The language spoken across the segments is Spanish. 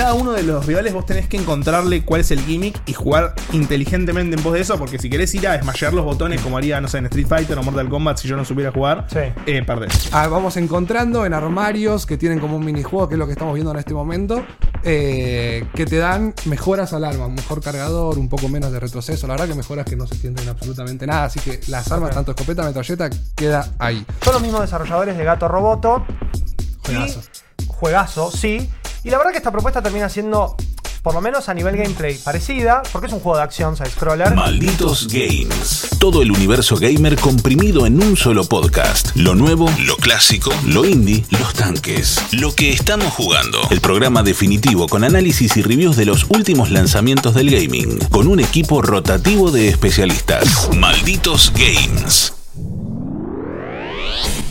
cada uno de los rivales vos tenés que encontrarle cuál es el gimmick y jugar inteligentemente en pos de eso, porque si querés ir a desmayar los botones como haría, no sé, en Street Fighter o Mortal Kombat si yo no supiera jugar, eh, perdés. Ah, vamos encontrando en armarios que tienen como un minijuego, que es lo que estamos viendo en este momento, eh, que te dan mejoras al arma, un mejor cargador, un poco menos de retroceso. La verdad que mejoras que no se sienten absolutamente nada, así que las armas, tanto escopeta, metralleta, queda ahí. Son los mismos desarrolladores de Gato Roboto. Juegazo. Y- juegazo, sí. Y la verdad que esta propuesta termina siendo, por lo menos a nivel gameplay, parecida, porque es un juego de acción side-scroller. Malditos Games. Todo el universo gamer comprimido en un solo podcast. Lo nuevo, lo clásico, lo indie, los tanques. Lo que estamos jugando. El programa definitivo con análisis y reviews de los últimos lanzamientos del gaming. Con un equipo rotativo de especialistas. Malditos Games.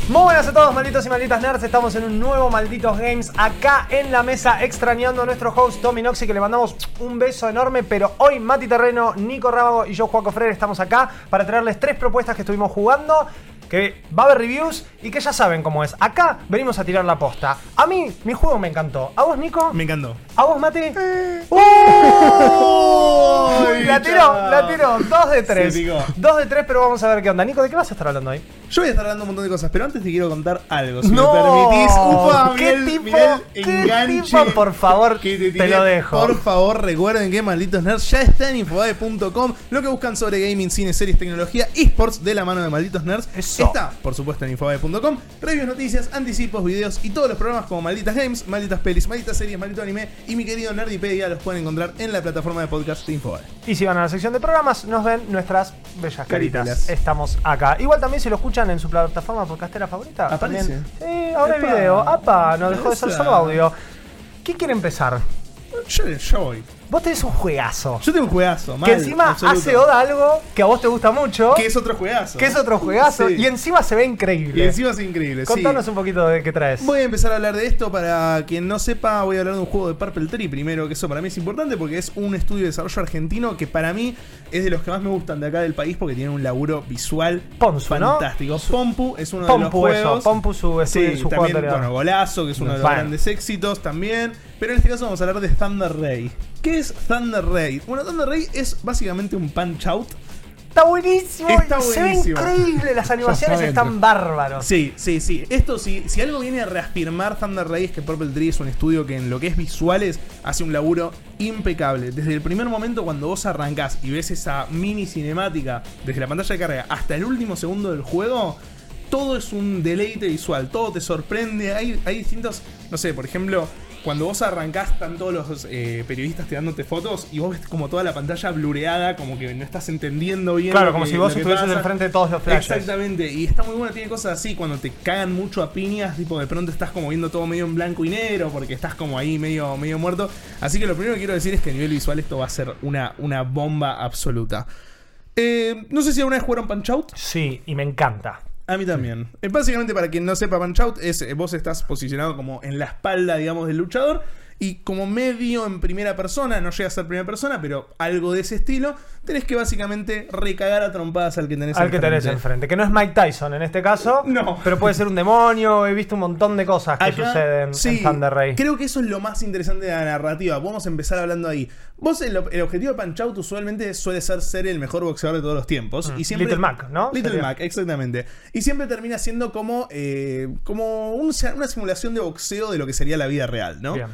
Muy buenas a todos, malditos y malditas nerds. Estamos en un nuevo Malditos Games acá en la mesa, extrañando a nuestro host Tommy que le mandamos un beso enorme. Pero hoy Mati Terreno, Nico Rábago y yo, Juaco Freire, estamos acá para traerles tres propuestas que estuvimos jugando. Que va a haber reviews y que ya saben cómo es. Acá venimos a tirar la posta. A mí, mi juego me encantó. ¿A vos, Nico? Me encantó. ¿A vos, Mati? ¡Uy! La tiró, la tiró. Dos de tres. Dos de tres, pero vamos a ver qué onda. Nico, ¿de qué vas a estar hablando hoy? Yo voy a estar hablando un montón de cosas, pero antes te quiero contar algo, si No, me permitís. Ufa, ¿qué tipo- mirá el qué enganche tipo, por favor, que te lo dejo. Por favor, recuerden que Malditos Nerds ya está en infobae.com. Lo que buscan sobre gaming, cine, series, tecnología, esports de la mano de Malditos Nerds. Eso. Está, por supuesto, en infobae.com. Reviews, noticias, anticipos, videos y todos los programas como Malditas Games, Malditas Pelis, Malditas Series, Maldito Anime y mi querido Nerdipedia los pueden encontrar en la plataforma de podcast de Infobae. Y si van a la sección de programas, nos ven nuestras bellas caritas. Caritelas. Estamos acá. Igual también si lo escuchan en su plataforma podcastera favorita. Aparece. también- Sí, ahora el Epa. video. ¡Apa! No dejó de ser solo audio. ¿Qué quiere empezar? Yo, yo voy. Vos tenés un juegazo. Yo tengo un juegazo, mal, que encima absoluto. hace oda algo que a vos te gusta mucho. Que es otro juegazo. que es otro juegazo. Sí. Y encima se ve increíble. Y encima es increíble. sí. Contanos un poquito de qué traes. Voy a empezar a hablar de esto para quien no sepa, voy a hablar de un juego de Purple Tree primero, que eso para mí es importante porque es un estudio de desarrollo argentino que para mí es de los que más me gustan de acá del país porque tiene un laburo visual Ponzu, ¿no? fantástico. Pompu es uno de los Pompu, eso. juegos. Pompu su, Sí, su juego también, anterior. bueno, Golazo, que es uno de los grandes éxitos también. Pero en este caso vamos a hablar de Thunder Ray. ¿Qué es Thunder Ray? Bueno, Thunder Ray es básicamente un punch out. Está buenísimo. Está Se ve buenísimo. increíble. Las animaciones está están bárbaros. Sí, sí, sí. Esto, si, si algo viene a reafirmar Thunder Ray es que Purple Tree es un estudio que en lo que es visuales hace un laburo impecable. Desde el primer momento cuando vos arrancás y ves esa mini cinemática, desde la pantalla de carga hasta el último segundo del juego, todo es un deleite visual, todo te sorprende. Hay, hay distintos, no sé, por ejemplo, cuando vos arrancás, están todos los eh, periodistas tirándote fotos y vos ves como toda la pantalla blureada, como que no estás entendiendo bien. Claro, como que- si vos estuvieses enfrente de todos los flashes. Exactamente, y está muy bueno, tiene cosas así, cuando te cagan mucho a piñas, tipo de pronto estás como viendo todo medio en blanco y negro, porque estás como ahí medio, medio muerto. Así que lo primero que quiero decir es que a nivel visual esto va a ser una, una bomba absoluta. Eh, no sé si alguna vez jugaron Punch Out. Sí, y me encanta. A mí también. Eh, básicamente, para quien no sepa, Punch Out es eh, vos estás posicionado como en la espalda, digamos, del luchador. Y como medio en primera persona, no llega a ser primera persona, pero algo de ese estilo, tenés que básicamente recagar a trompadas al que tenés Al que tenés enfrente. Que no es Mike Tyson en este caso. No. Pero puede ser un demonio. He visto un montón de cosas que Acá, suceden sí, en Thunder Ray. Creo que eso es lo más interesante de la narrativa. Vamos a empezar hablando ahí. Vos, el, el objetivo de Punch Out usualmente suele ser ser el mejor boxeador de todos los tiempos. Mm, Y siempre, Little Mac, ¿no? Little Sería. Mac, exactamente. Y siempre termina siendo como, eh, como un- una simulación de boxeo de lo que sería la vida real, ¿no? Bien.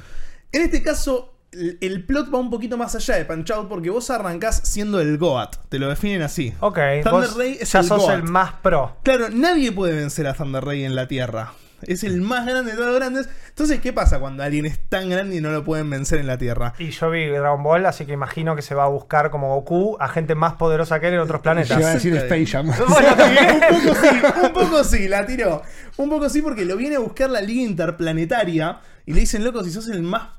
En este caso, el, el plot va un poquito más allá de Punch Out porque vos arrancás siendo el Goat. Te lo definen así. Ok, Thunder Ray es ya el sos Goat. el más pro. Claro, nadie puede vencer a Thunder Ray en la Tierra. Es el más grande de todos los grandes. Entonces, ¿qué pasa cuando alguien es tan grande y no lo pueden vencer en la Tierra? Y yo vi Dragon Ball, así que imagino que se va a buscar como Goku a gente más poderosa que él en otros planetas. Yo iba a decir Space Jam. Bueno, un poco sí, un poco sí, la tiró. Un poco sí porque lo viene a buscar la Liga Interplanetaria y le dicen, loco, si sos el más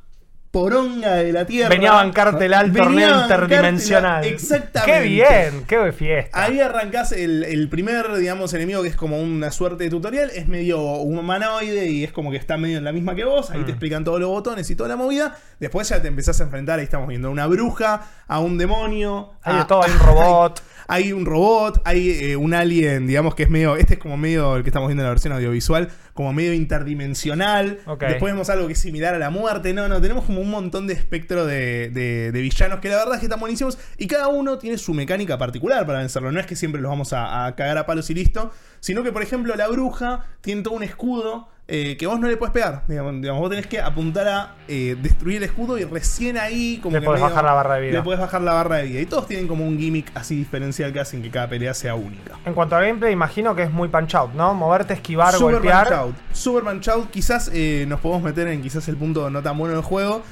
poronga de la Tierra. Venía a bancártela al Venía a torneo interdimensional. Exactamente. Qué bien, qué fiesta. Ahí arrancás el, el primer, digamos, enemigo que es como una suerte de tutorial. Es medio humanoide y es como que está medio en la misma que vos. Ahí te explican todos los botones y toda la movida. Después ya te empezás a enfrentar. Ahí estamos viendo a una bruja, a un demonio. Hay a- de todo, hay un robot. Hay un robot, hay eh, un alien, digamos que es medio. Este es como medio el que estamos viendo en la versión audiovisual, como medio interdimensional. Después vemos algo que es similar a la muerte. No, no, tenemos como un montón de espectro de, de- de villanos que la verdad es que están buenísimos. Y cada uno tiene su mecánica particular para vencerlo. No es que siempre los vamos a, a cagar a palos y listo. Sino que, por ejemplo, la bruja tiene todo un escudo. Eh, que vos no le puedes pegar. Digamos, digamos, vos tenés que apuntar a eh, destruir el escudo y recién ahí como Le que podés medio- bajar la barra de vida. Le podés bajar la barra de vida. Y todos tienen como un gimmick así diferencial que hacen que cada pelea sea única. En cuanto a gameplay, imagino que es muy punch out, ¿no? Moverte, esquivar, Super golpear. Punch Out. Super Punch Out. Quizás eh, nos podemos meter en quizás el punto no tan bueno del juego.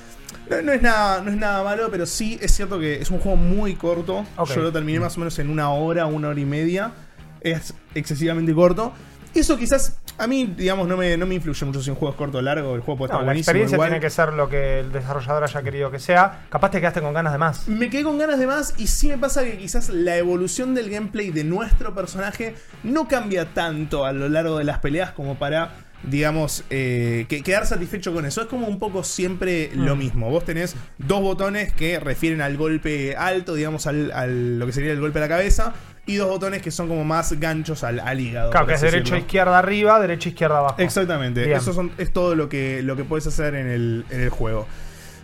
No, no es nada, no es nada malo, pero sí es cierto que es un juego muy corto. Yo lo terminé más o menos en una hora, una hora y media. Es excesivamente corto. Eso quizás a mí, digamos, no me, no me influye mucho si un juego es corto o largo. El juego puede No, estar la buenísimo. experiencia igual. tiene que ser lo que el desarrollador haya querido que sea. Capaz te quedaste con ganas de más. Me quedé con ganas de más y sí me pasa que quizás la evolución del gameplay de nuestro personaje no cambia tanto a lo largo de las peleas como para, digamos, eh, que, quedar satisfecho con eso. Es como un poco siempre lo mismo. Vos tenés dos botones que refieren al golpe alto, digamos, al, al- lo que sería el golpe a la cabeza. Y dos botones que son como más ganchos al, al hígado. Claro, que es derecho, decirlo. izquierda arriba, derecho, izquierda abajo. Exactamente, Bien. eso son- es todo lo que, lo que puedes hacer en el, en el juego.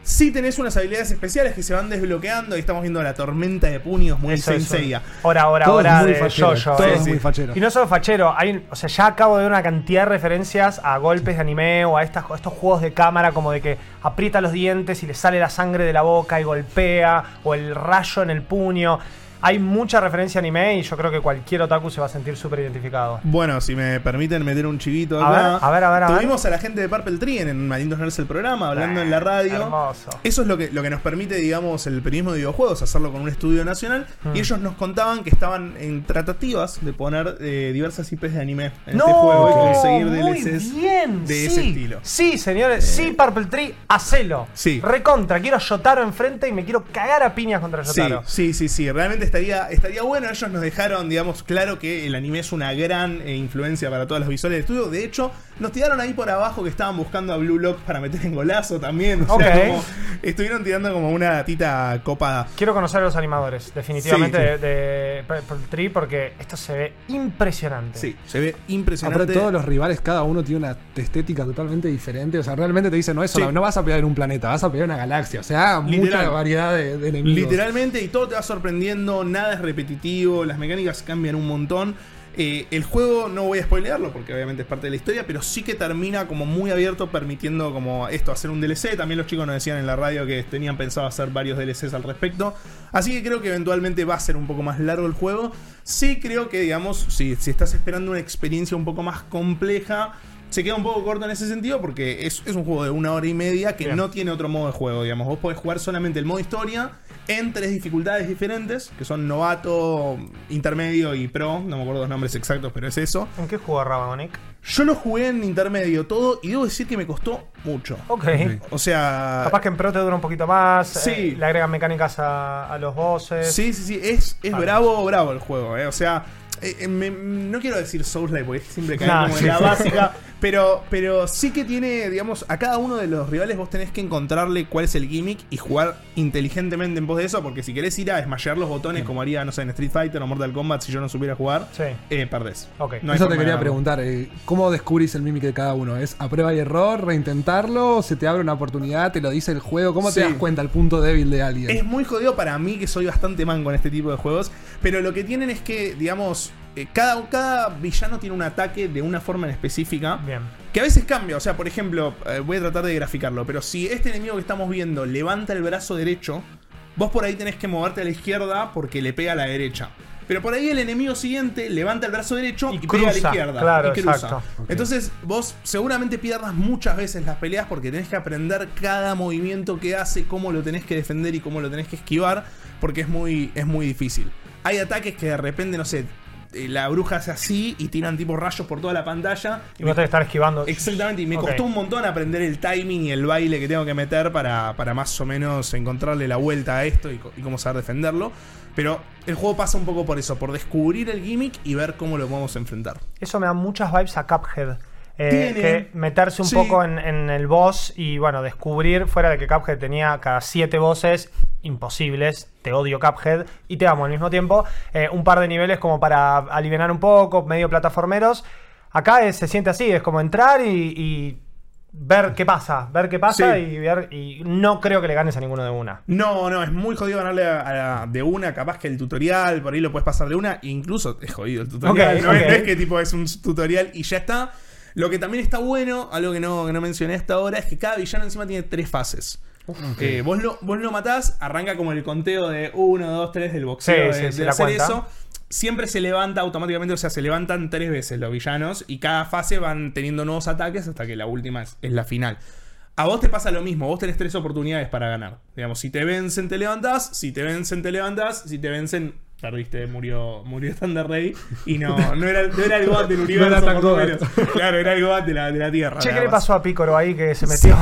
Sí tenés unas habilidades especiales que se van desbloqueando. Ahí estamos viendo la tormenta de puños muy Eso es Saint Seiya. Hora, hora, Todo es hora muy de fachero, yo-yo. todo eh. es muy fachero. Y no solo fachero, hay, o sea, ya acabo de ver una cantidad de referencias a golpes de anime o a estas, a estos juegos de cámara como de que aprieta los dientes y le sale la sangre de la boca y golpea, o el rayo en el puño. Hay mucha referencia a anime y yo creo que cualquier otaku se va a sentir súper identificado. Bueno, si me permiten meter un chivito acá. a ver, a ver, a ver. Tuvimos a la gente de Purple Tree en Malindos Nerds el programa, hablando en la radio. hermoso. Eso es lo que, lo que nos permite, digamos, el periodismo de videojuegos, hacerlo con un estudio nacional. Hmm. Y ellos nos contaban que estaban en tratativas de poner eh, diversas IPs de anime en no, este juego y conseguir muy DLCs bien, de sí. ese estilo. Eh. Sí, señores, sí, Purple Tree, hacelo. Sí. Recontra, quiero a Yotaro enfrente y me quiero cagar a piñas contra Sí, Yotaro. sí, sí, sí. Realmente estaría, estaría bueno. Ellos nos dejaron, digamos, claro que el anime es una gran eh, influencia para todas las visuales de estudio. De hecho, nos tiraron ahí por abajo que estaban buscando a Blue Lock para meter en golazo también. O sea, como- estuvieron tirando como una datita copada. Quiero conocer a los animadores, definitivamente, Sí, sí. de, de Purple Tree, porque esto se ve impresionante. Sí, se ve impresionante. Aparte, todos los rivales, cada uno tiene una estética totalmente diferente. O sea, realmente te dicen, no, eso Sí. no, no vas a pelear en un planeta, vas a pelear en una galaxia. O sea, Literal. mucha variedad de, de enemigos. Literalmente, y todo te va sorprendiendo, nada es repetitivo, las mecánicas cambian un montón. Eh, el juego no voy a spoilearlo porque obviamente es parte de la historia, pero sí que termina como muy abierto, permitiendo como esto, hacer un DLC. También los chicos nos decían en la radio que tenían pensado hacer varios DLCs al respecto. Así que creo que eventualmente va a ser un poco más largo el juego. Sí creo que, digamos, si, si estás esperando una experiencia un poco más compleja, se queda un poco corto en ese sentido porque es, es un juego de una hora y media que Bien. no tiene otro modo de juego, digamos. Vos podés jugar solamente el modo historia en tres dificultades diferentes, que son novato, intermedio y pro. No me acuerdo los nombres exactos, pero es eso. ¿En qué jugó Rabagonic? Yo lo jugué en intermedio todo y debo decir que me costó mucho. Ok. O sea... Capaz que en Pro te dura un poquito más. Sí. eh, le agregan mecánicas a, a los bosses. Sí, sí, sí, es, es Vale. bravo, bravo el juego, eh. O sea, eh, eh, me- no quiero decir Souls-like porque siempre cae Nah, como sí, en la sí. básica, pero, pero sí que tiene, digamos, a cada uno de los rivales vos tenés que encontrarle cuál es el gimmick y jugar inteligentemente en pos de eso, porque si querés ir a smashear los botones como haría, no sé, en Street Fighter o Mortal Kombat si yo no supiera jugar, Sí. eh, perdés. Ok. No Eso te quería preguntar, eh, ¿cómo descubrís el mimic de cada uno? ¿Es a prueba y error, reintentarlo? ¿Se te abre una oportunidad? ¿Te lo dice el juego? ¿Cómo Sí. te das cuenta el punto débil de alguien? Es muy jodido para mí, que soy bastante manco en este tipo de juegos. Pero lo que tienen es que, digamos, eh, cada, cada villano tiene un ataque de una forma en específica. Bien. Que a veces cambia. O sea, por ejemplo, eh, voy a tratar de graficarlo. Pero si este enemigo que estamos viendo levanta el brazo derecho, vos por ahí tenés que moverte a la izquierda porque le pega a la derecha. Pero por ahí el enemigo siguiente levanta el brazo derecho Y y, pega a la cruza, izquierda. claro, y cruza. exacto. Entonces vos seguramente pierdas muchas veces las peleas porque tenés que aprender cada movimiento que hace, cómo lo tenés que defender y cómo lo tenés que esquivar, porque es muy, es muy difícil. Hay ataques que de repente, no sé, la bruja hace así y tiran tipo rayos por toda la pantalla. Y vos tenés que estar esquivando. Exactamente, y me costó un montón aprender el timing y el baile que tengo que meter para, para más o menos encontrarle la vuelta a esto y, cómo saber defenderlo. Pero el juego pasa un poco por eso, por descubrir el gimmick y ver cómo lo podemos enfrentar. Eso me da muchas vibes a Cuphead. Eh, que meterse un Sí. poco en, en el boss y bueno, descubrir, fuera de que Cuphead tenía cada siete voces imposibles, te odio Cuphead y te amo al mismo tiempo, eh, un par de niveles como para aliviar un poco, medio plataformeros. Acá es- se siente así, es como entrar y, y ver qué pasa, ver qué pasa Sí. y ver. Y no creo que le ganes a ninguno de una. No, no, es muy jodido ganarle a, a- de una, capaz que el tutorial, por ahí lo puedes pasar de una, incluso es jodido el tutorial, no, es- ok. no es que tipo es un tutorial y ya está. Lo que también está bueno, algo que no, que no mencioné hasta ahora, es que cada villano encima tiene tres fases. Eh, vos, lo, vos lo matás, arranca como el conteo de 1, 2, 3 del boxeo Sí, de, sí, hacer cuenta. eso. Siempre se levanta automáticamente, o sea, se levantan tres veces los villanos y cada fase van teniendo nuevos ataques hasta que la última es, es la final. A vos te pasa lo mismo, vos tenés tres oportunidades para ganar. Digamos, si te vencen, te levantás, si te vencen, te levantás, si te vencen, perdiste, murió, murió Thunder Rey. Y no, no era, no era el God del universo, era. Claro, era el God de la, de la Tierra. Che, ¿qué le pasó a Pícoro ahí que se metió?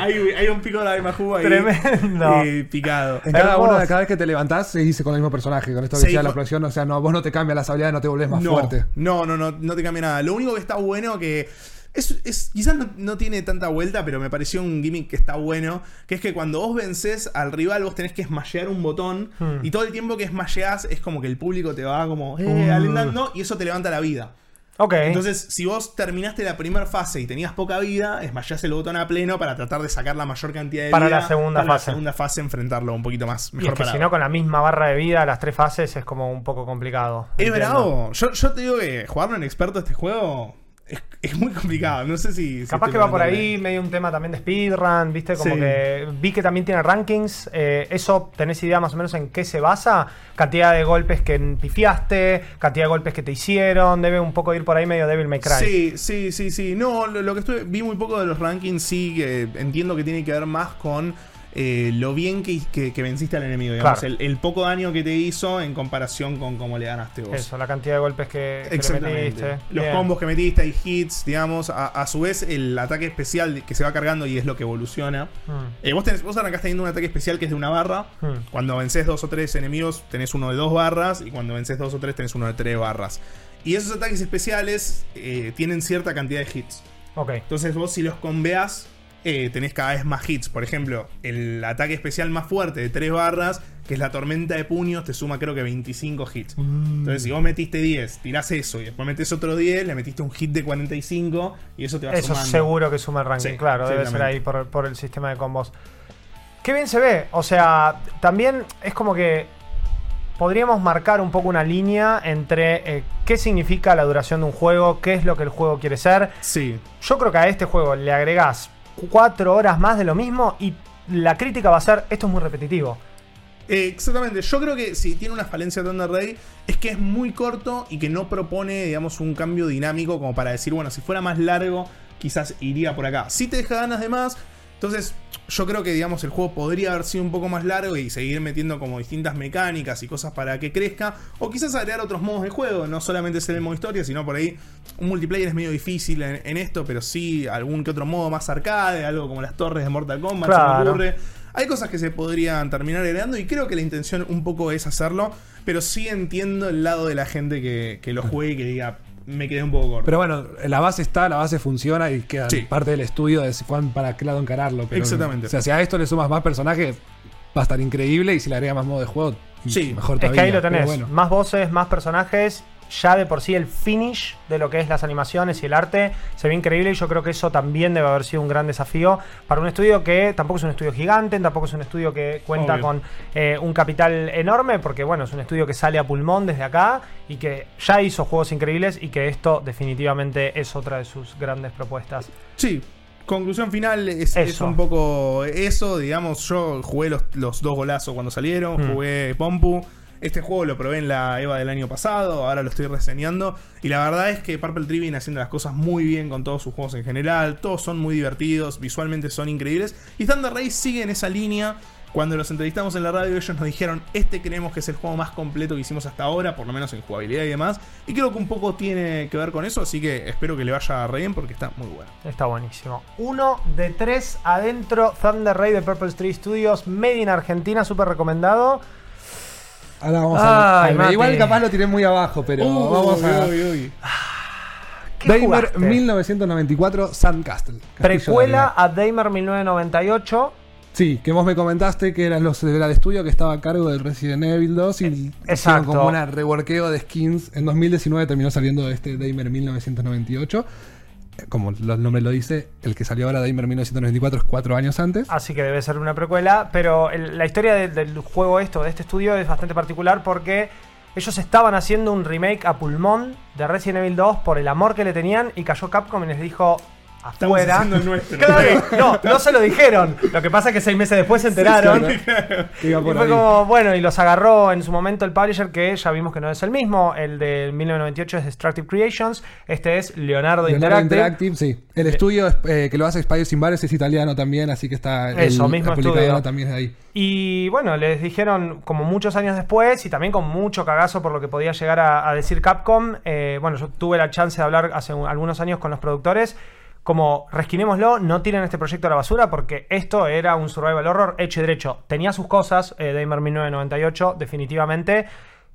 hay, hay un pico de Majú ahí. Tremendo. eh, picado. En cada una, cada vez que te levantás, se dice con el mismo personaje. Con esto que Sí, decía la explosión, o sea, no, vos no te cambias las habilidades, no te volvés más no, fuerte. No, no, no, no te cambia nada. Lo único que está bueno que. Es, es- quizás no, no tiene tanta vuelta, pero me pareció un gimmick que está bueno. Que es que cuando vos vences al rival, vos tenés que smashear un botón. Hmm. Y todo el tiempo que smasheás es como que el público te va como eh, Uh. alentando y eso te levanta la vida. Ok. Entonces, si vos terminaste la primera fase y tenías poca vida, smasheás el botón a pleno para tratar de sacar la mayor cantidad de Para vida. la segunda para fase. la segunda fase enfrentarlo un poquito más y mejor es que si no, con la misma barra de vida, las tres fases es como un poco complicado. Es bravo. Yo, yo te digo que jugarlo en experto este juego es, es muy complicado. No sé si. Capaz que va por ahí medio un tema también de speedrun, ¿viste? Como Sí. que vi que también tiene rankings. eh, ¿Eso tenés idea más o menos en qué se basa? Cantidad de golpes que pifiaste, cantidad de golpes que te hicieron. Debe un poco ir por ahí medio Devil May Cry. Sí, sí, sí, sí. No, lo, lo que estuve. Vi muy poco de los rankings, sí, que entiendo que tiene que ver más con. Eh, lo bien que, que- que venciste al enemigo, digamos, Claro. el, el poco daño que te hizo en comparación con cómo le ganaste vos. Eso, la cantidad de golpes que, que le Exactamente. metiste. Los Bien. combos que metiste, hay hits, digamos. A, a su vez, el ataque especial que se va cargando y es lo que evoluciona. Mm. Eh, vos, tenés, vos arrancás teniendo un ataque especial que es de una barra. Hmm. Cuando vences dos o tres enemigos, tenés uno de dos barras. Y cuando vences dos o tres, tenés uno de tres barras. Y esos ataques especiales eh, tienen cierta cantidad de hits. Ok. Entonces, vos, si los conveas, eh, tenés cada vez más hits. Por ejemplo, el ataque especial más fuerte de tres barras, que es la tormenta de puños, te suma creo que 25 hits. Entonces, si vos metiste 10, tirás eso y después metes otro 10, le metiste un hit de 45 y eso te va Eso sumando. seguro que suma el ranking, Sí, claro, debe ser ahí por, por el sistema de combos. Qué bien se ve, o sea, también es como que podríamos marcar un poco una línea entre eh, qué significa la duración de un juego, qué es lo que el juego quiere ser. Sí. Yo creo que a este juego le agregás cuatro horas más de lo mismo y la crítica va a ser, esto es muy repetitivo. Exactamente, yo creo que si tiene una falencia Thunder Ray es que es muy corto y que no propone, digamos, un cambio dinámico como para decir, bueno, si fuera más largo, quizás iría por acá. Si te deja ganas de más, entonces yo creo que, digamos, el juego podría haber sido un poco más largo y seguir metiendo como distintas mecánicas y cosas para que crezca, o quizás agregar otros modos de juego, no solamente ser el modo historia, sino por ahí un multiplayer es medio difícil en, en esto, pero sí algún que otro modo más arcade, algo como las torres de Mortal Kombat, se me Claro. ocurre. Hay cosas que se podrían terminar heredando y creo que la intención un poco es hacerlo, pero sí entiendo el lado de la gente que, que lo juegue y que diga, me quedé un poco corto. Pero bueno, la base está, la base funciona y queda Sí. parte del estudio de cuán, para qué lado encararlo. Pero, Exactamente. O sea, si a esto le sumas más personajes, va a estar increíble y si le agregas más modo de juego, Sí. mejor Es todavía. que ahí lo tenés, bueno. más voces, más personajes, ya de por sí el finish de lo que es las animaciones y el arte se ve increíble y yo creo que eso también debe haber sido un gran desafío para un estudio que tampoco es un estudio gigante, tampoco es un estudio que cuenta Obvio. con eh, un capital enorme, porque bueno, es un estudio que sale a pulmón desde acá y que ya hizo juegos increíbles y que esto definitivamente es otra de sus grandes propuestas. Sí. Conclusión final es, un poco eso, digamos, yo jugué los, los dos golazos cuando salieron, Hmm. jugué Pompu, este juego lo probé en la EVA del año pasado, ahora lo estoy reseñando, y la verdad es que Purple Tree viene haciendo las cosas muy bien con todos sus juegos en general, todos son muy divertidos, visualmente son increíbles, y Thunder Ray sigue en esa línea, cuando los entrevistamos en la radio ellos nos dijeron, este creemos que es el juego más completo que hicimos hasta ahora, por lo menos en jugabilidad y demás, y creo que un poco tiene que ver con eso, así que espero que le vaya re bien porque está muy bueno. Está buenísimo. Uno de tres adentro, Thunder Ray de Purple Tree Studios, Made in Argentina, súper recomendado. Ahora vamos Ay, a Mati. Igual capaz lo tiré muy abajo, pero vamos a. Uy, uy, uy. ¿Qué Damer jugaste? 1994 Sandcastle. Castillo de Precuela a Damer 1998. Sí, que vos me comentaste que eran los era el estudio que estaba a cargo del Resident Evil 2 y hicieron exacto. como una reworkeo de skins. En 2019 terminó saliendo este Damer 1998. Como el nombre lo dice, el que salió ahora Damer 1994 es cuatro años antes. Así que debe ser una precuela. Pero la historia de- del juego esto, de este estudio, es bastante particular porque ellos estaban haciendo un remake a pulmón de Resident Evil 2 por el amor que le tenían y cayó Capcom y les dijo afuera. haciendo el nuestro. Claro, no, no se lo dijeron. Lo que pasa es que seis meses después se enteraron. Y fue como, bueno, y los agarró en su momento el publisher que ya vimos que no es el mismo. El de 1998 es Destructive Creations. Este es Leonardo, Leonardo Interactive. Interactive, sí. El estudio es, eh, que lo hace Spiders Sin Bares es italiano también, así que está. Eso, el- mismo estudio. también es ahí. Y bueno, les dijeron como muchos años después y también con mucho cagazo por lo que podía llegar a, a decir Capcom. eh, bueno, yo tuve la chance de hablar hace un- algunos años con los productores. Como resquinémoslo, no tiren este proyecto a la basura porque esto era un survival horror hecho y derecho. Tenía sus cosas, eh, Damer 1998, definitivamente.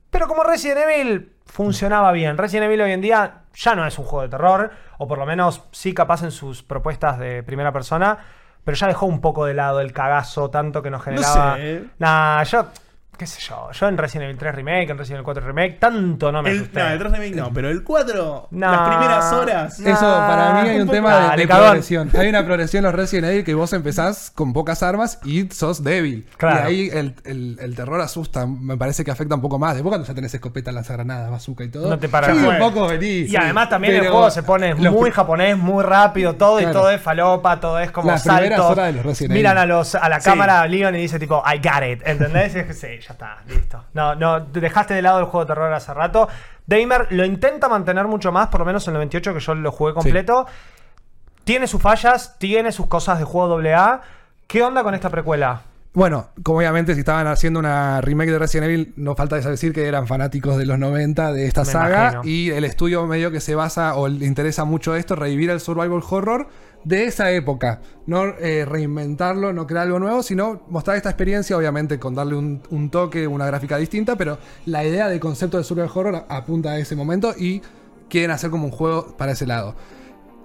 Pero como Resident Evil funcionaba bien. Resident Evil hoy en día ya no es un juego de terror, o por lo menos sí capaz en sus propuestas de primera persona, pero ya dejó un poco de lado el cagazo tanto que nos generaba. sé. Nah, yo, qué sé yo, yo en Resident Evil 3 Remake, en Resident Evil 4 Remake, tanto no me El, asusté. no, el 3 Remake no, pero el 4, No. las primeras horas. No. Eso, para mí hay un tema de, progresión. Hay una progresión en los Resident Evil que vos empezás con pocas armas y sos débil. Claro. Y ahí el, el- el terror asusta. Me parece que afecta un poco más. Después cuando ya tenés escopeta, lanzagranadas, bazooka y todo. No te para sí, un poco venís. Y sí. además también el juego se pone muy japonés, muy rápido, todo y todo es falopa, todo es como Las primeras saltos. horas de los Resident Miran Evil. a los a la Sí. cámara Leon y dice tipo I got it, ¿entendés? Y es que sí, ya está, listo. No, no, dejaste de lado el juego de terror hace rato. Damer lo intenta mantener mucho más, por lo menos en el 98 que yo lo jugué completo. Tiene sus fallas, tiene sus cosas de juego AA. ¿Qué onda con esta precuela? Bueno, como obviamente si estaban haciendo una remake de Resident Evil, no falta decir que eran fanáticos de los 90 de esta Me saga. imagino. Y el estudio medio que se basa o le interesa mucho esto, revivir el survival horror de esa época. No eh, reinventarlo, no crear algo nuevo, sino mostrar esta experiencia, obviamente con darle un, un toque, una gráfica distinta, pero la idea del concepto de survival horror apunta a ese momento y quieren hacer como un juego para ese lado.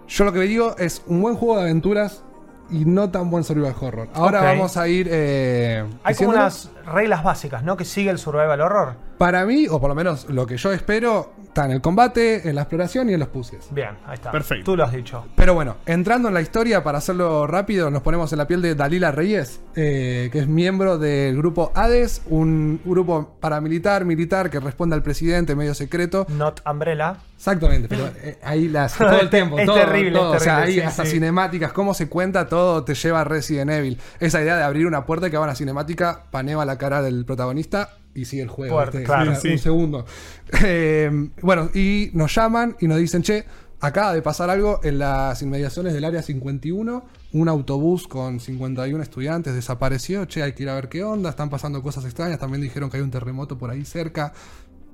Yo lo que digo es un buen juego de aventuras y no tan buen survival horror. Ahora vamos a ir. eh, Hay como unas reglas básicas, ¿no? Que sigue el survival horror. Para mí, o por lo menos lo que yo espero, está en el combate, en la exploración y en los puzzles. Bien, ahí está. Perfecto. Tú lo has dicho. Pero bueno, entrando en la historia, para hacerlo rápido, nos ponemos en la piel de Dalila Reyes, eh, que es miembro del grupo Hades, un grupo paramilitar, militar, que responde al presidente, medio secreto. Not Umbrella. Exactamente, pero eh, ahí las todo el tiempo, Es todo, terrible, todo, es o sea, terrible, ahí sí, hasta sí. cinemáticas, cómo se cuenta todo te lleva a Resident Evil. Esa idea de abrir una puerta que va a una cinemática, panea la cara del protagonista y sigue el juego. Claro. Sí. Un segundo. Eh, bueno, y nos llaman y nos dicen, che, acaba de pasar algo en las inmediaciones del área 51. Un autobús con 51 estudiantes desapareció. Che, hay que ir a ver qué onda. Están pasando cosas extrañas. También dijeron que hay un terremoto por ahí cerca.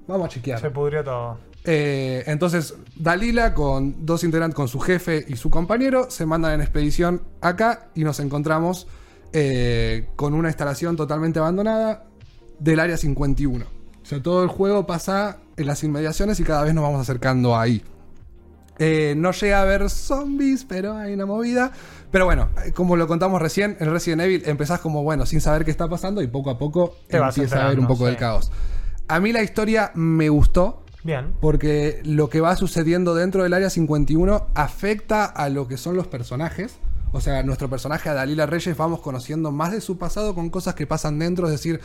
Vamos a chequear. Se pudrió todo. Eh, entonces, Dalila con dos integrantes, con su jefe y su compañero, se mandan en expedición acá y nos encontramos eh, con una instalación totalmente abandonada del área 51. O sea, todo el juego pasa en las inmediaciones y cada vez nos vamos acercando ahí. Eh, no llega a haber zombies, pero hay una movida. Pero bueno, eh, como lo contamos recién, en Resident Evil empezás como, bueno, sin saber qué está pasando y poco a poco Te empieza a haber un poco sí. del caos. A mí la historia me gustó. Bien. Porque lo que va sucediendo dentro del área 51 afecta a lo que son los personajes. O sea, nuestro personaje, Dalila Reyes, vamos conociendo más de su pasado con cosas que pasan dentro. Es decir,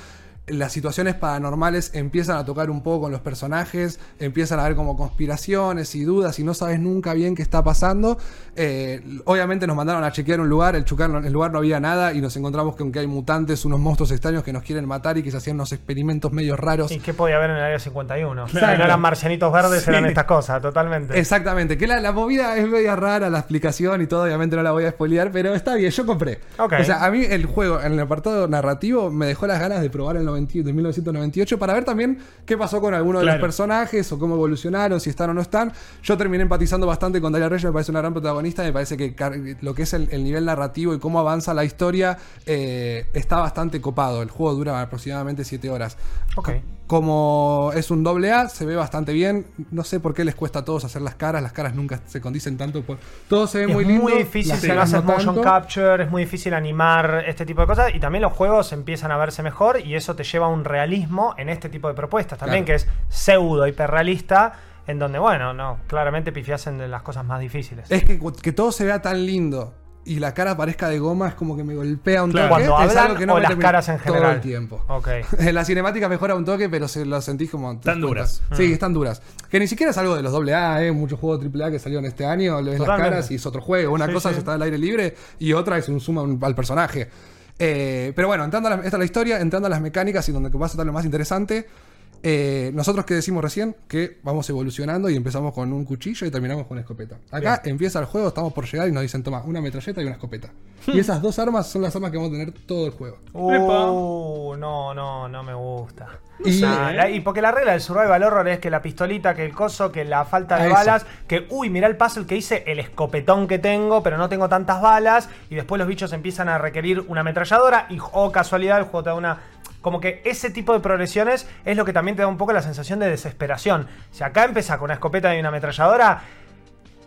las situaciones paranormales empiezan a tocar un poco con los personajes, empiezan a haber como conspiraciones y dudas y no sabes nunca bien qué está pasando. Eh, obviamente nos mandaron a chequear un lugar, el, chucar- el lugar no había nada y nos encontramos con que hay mutantes, unos monstruos extraños que nos quieren matar y que se hacían unos experimentos medio raros. ¿Y qué podía haber en el área 51? Si Claro. no eran marcianitos verdes, Sí. eran estas cosas, totalmente. Exactamente, que la, la movida es media rara, la explicación y todo, obviamente no la voy a spoilear, pero está bien, yo compré. O sea, a mí el juego, en el apartado narrativo, me dejó las ganas de probar el 90 de 1998 para ver también qué pasó con alguno de Claro. los personajes o cómo evolucionaron, si están o no están. Yo terminé empatizando bastante con Dalia Reyes, me parece una gran protagonista, me parece que lo que es el, el nivel narrativo y cómo avanza la historia eh, está bastante copado. El juego dura aproximadamente 7 horas. Ok. Como es un doble A, se ve bastante bien. No sé por qué les cuesta a todos hacer las caras. Las caras nunca se condicen tanto. Por... Todo se ve Es muy muy, lindo. difícil las si no caras haces motion tanto. capture, es muy difícil animar este tipo de cosas y también los juegos empiezan a verse mejor y eso te lleva a un realismo en este tipo de propuestas también Claro. que es pseudo hiperrealista en donde bueno, no, claramente pifias en las cosas más difíciles. Es que, que todo se vea tan lindo y la cara parezca de goma es como que me golpea un Claro. toque. Cuando es hablan algo que no o me las caras en Todo general. el tiempo. Ok. En la cinemática mejora un toque, pero se lo sentís como. cuenta. duras. Sí, están duras. Que ni siquiera es algo de los AA, ¿eh? Muchos juegos AAA que salieron este año, le ves las caras y es otro juego. Una Sí, cosa sí. es estar al aire libre y otra es un suma un- al personaje. Eh, pero bueno, entrando a la, esta es la historia, entrando a las mecánicas y donde va a estar lo más interesante. Eh, nosotros que decimos recién que vamos evolucionando y empezamos con un cuchillo y terminamos con una escopeta. Acá empieza el juego, estamos por llegar y nos dicen, toma, una metralleta y una escopeta. y esas dos armas son las armas que vamos a tener todo el juego. Uh, no, no, no me gusta. Y- Nah, la- y porque la regla del survival horror es que la pistolita, que el coso, que la falta de A eso. balas, que uy, mirá el puzzle que hice, el escopetón que tengo, pero no tengo tantas balas, y después los bichos empiezan a requerir una ametralladora, y oh casualidad, el juego te da una. Como que ese tipo de progresiones es lo que también te da un poco la sensación de desesperación. Si acá empezás con una escopeta y una ametralladora.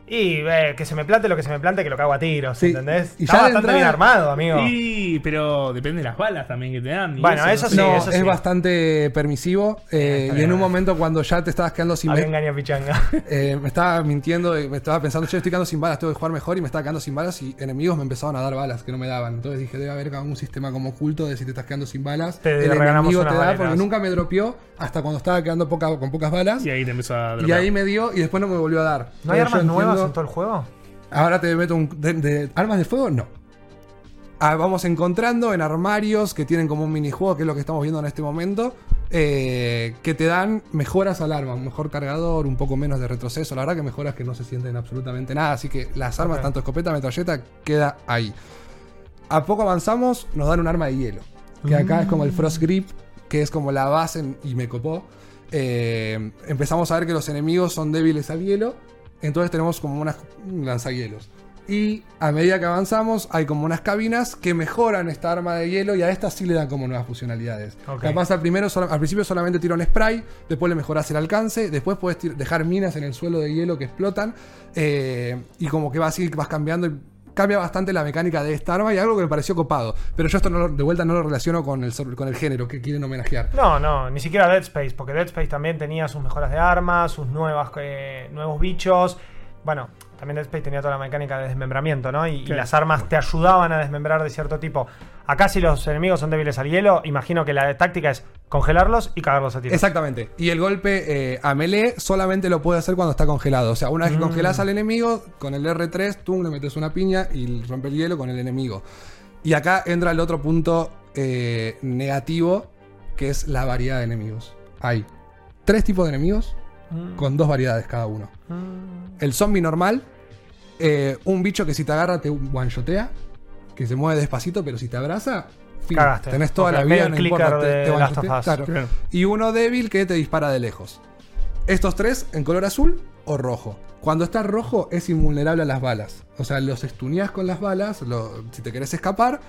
Y eh, que se me plante lo que se me plante, que lo cago a tiros, Sí, ¿entendés? y Está ya bastante entrada- bien armado, amigo. Y, pero depende de las balas también que te dan. y Bueno, eso sí, no, eso es sí. bastante permisivo. eh, y en un momento cuando ya te estabas quedando sin Pichanga. eh, me estaba mintiendo y me estaba pensando, che, estoy quedando sin balas, tengo que jugar mejor y me estaba quedando sin balas y enemigos me empezaban a dar balas que no me daban. Entonces dije, debe haber algún sistema como oculto de si te estás quedando sin balas. Te el regalamos enemigo te da porque nunca me dropeó hasta cuando estaba quedando poca- con pocas balas. Y ahí te empezó a Y dropar. ahí me dio y después no me volvió a dar. ¿No hay Entonces armas yo nuevas en todo el juego? Ahora te meto un. De, de- ¿Armas de fuego? No. Ah, vamos encontrando en armarios que tienen como un minijuego, que es lo que estamos viendo en este momento, eh, que te dan mejoras al arma, un mejor cargador, un poco menos de retroceso. La verdad que mejoras que no se sienten absolutamente nada, así que las armas, tanto escopeta, metralleta, queda ahí. A poco avanzamos, nos dan un arma de hielo, que acá es como el Frost Grip, que es como la base, en- y me copó. Eh, empezamos a ver que los enemigos son débiles al hielo, entonces tenemos como unas un lanzahielos. Y a medida que avanzamos, hay como unas cabinas que mejoran esta arma de hielo y a esta sí le dan como nuevas funcionalidades. Ok. Capaz al, primero, al principio solamente tira un spray, después le mejoras el alcance, después puedes dejar minas en el suelo de hielo que explotan. eh, y como que va así, vas cambiando. y Cambia bastante la mecánica de esta arma y algo que me pareció copado. Pero yo esto no de vuelta no lo relaciono con el, con el género que quieren homenajear. No, no, ni siquiera Dead Space, porque Dead Space también tenía sus mejoras de armas, sus nuevas, eh, nuevos bichos. Bueno, también Dead Space tenía toda la mecánica de desmembramiento, ¿no? Y, y las armas te ayudaban a desmembrar de cierto tipo. Acá si los enemigos son débiles al hielo, imagino que la táctica es congelarlos y cagarlos a tiros. Exactamente. Y el golpe eh, a melee solamente lo puede hacer cuando está congelado. O sea, una vez que Mm. congelas al enemigo, con el R3, tú le metes una piña y rompe el hielo con el enemigo. Y acá entra el otro punto eh, negativo, que es la variedad de enemigos. Hay tres tipos de enemigos Mm, con dos variedades cada uno. mm. El zombie normal, eh, un bicho que si te agarra te one-shotea, que se mueve despacito, pero si te abraza, fin, Cagaste. tenés toda la vida, el no importa, te, de te Last one-shotea. of Us. Claro. Claro. Y uno débil que te dispara de lejos. Estos tres en color azul o rojo. Cuando está rojo es invulnerable a las balas. O sea, los estuneás con las balas lo- si te querés escapar,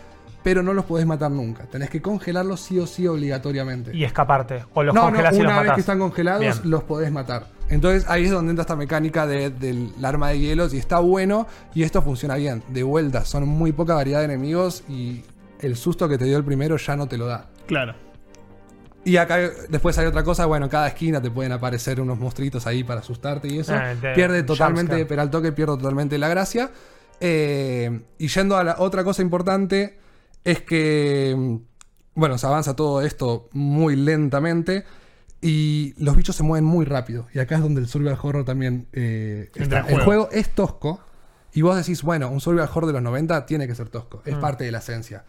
pero no los podés matar nunca. Tenés que congelarlos sí o sí obligatoriamente. Y escaparte. O los no, no, congelas y los una vez matás. que están congelados Bien. los podés matar. Entonces ahí es donde entra esta mecánica de- del arma de hielos y está bueno y esto funciona bien. De vuelta, son muy poca variedad de enemigos y el susto que te dio el primero ya no te lo da. Claro. Y acá después hay otra cosa, bueno, en cada esquina te pueden aparecer unos monstruitos ahí para asustarte y eso. Ah, de- pierde totalmente, pero al toque pierde totalmente la gracia. Eh, y yendo a la otra cosa importante, es que, mm, bueno, se avanza todo esto muy lentamente y los bichos se mueven muy rápido. Y acá es donde el survival horror también eh, Entra está. El juego. juego es tosco y vos decís, bueno, un survival horror de los 90 tiene que ser tosco, Mm. es parte de la esencia.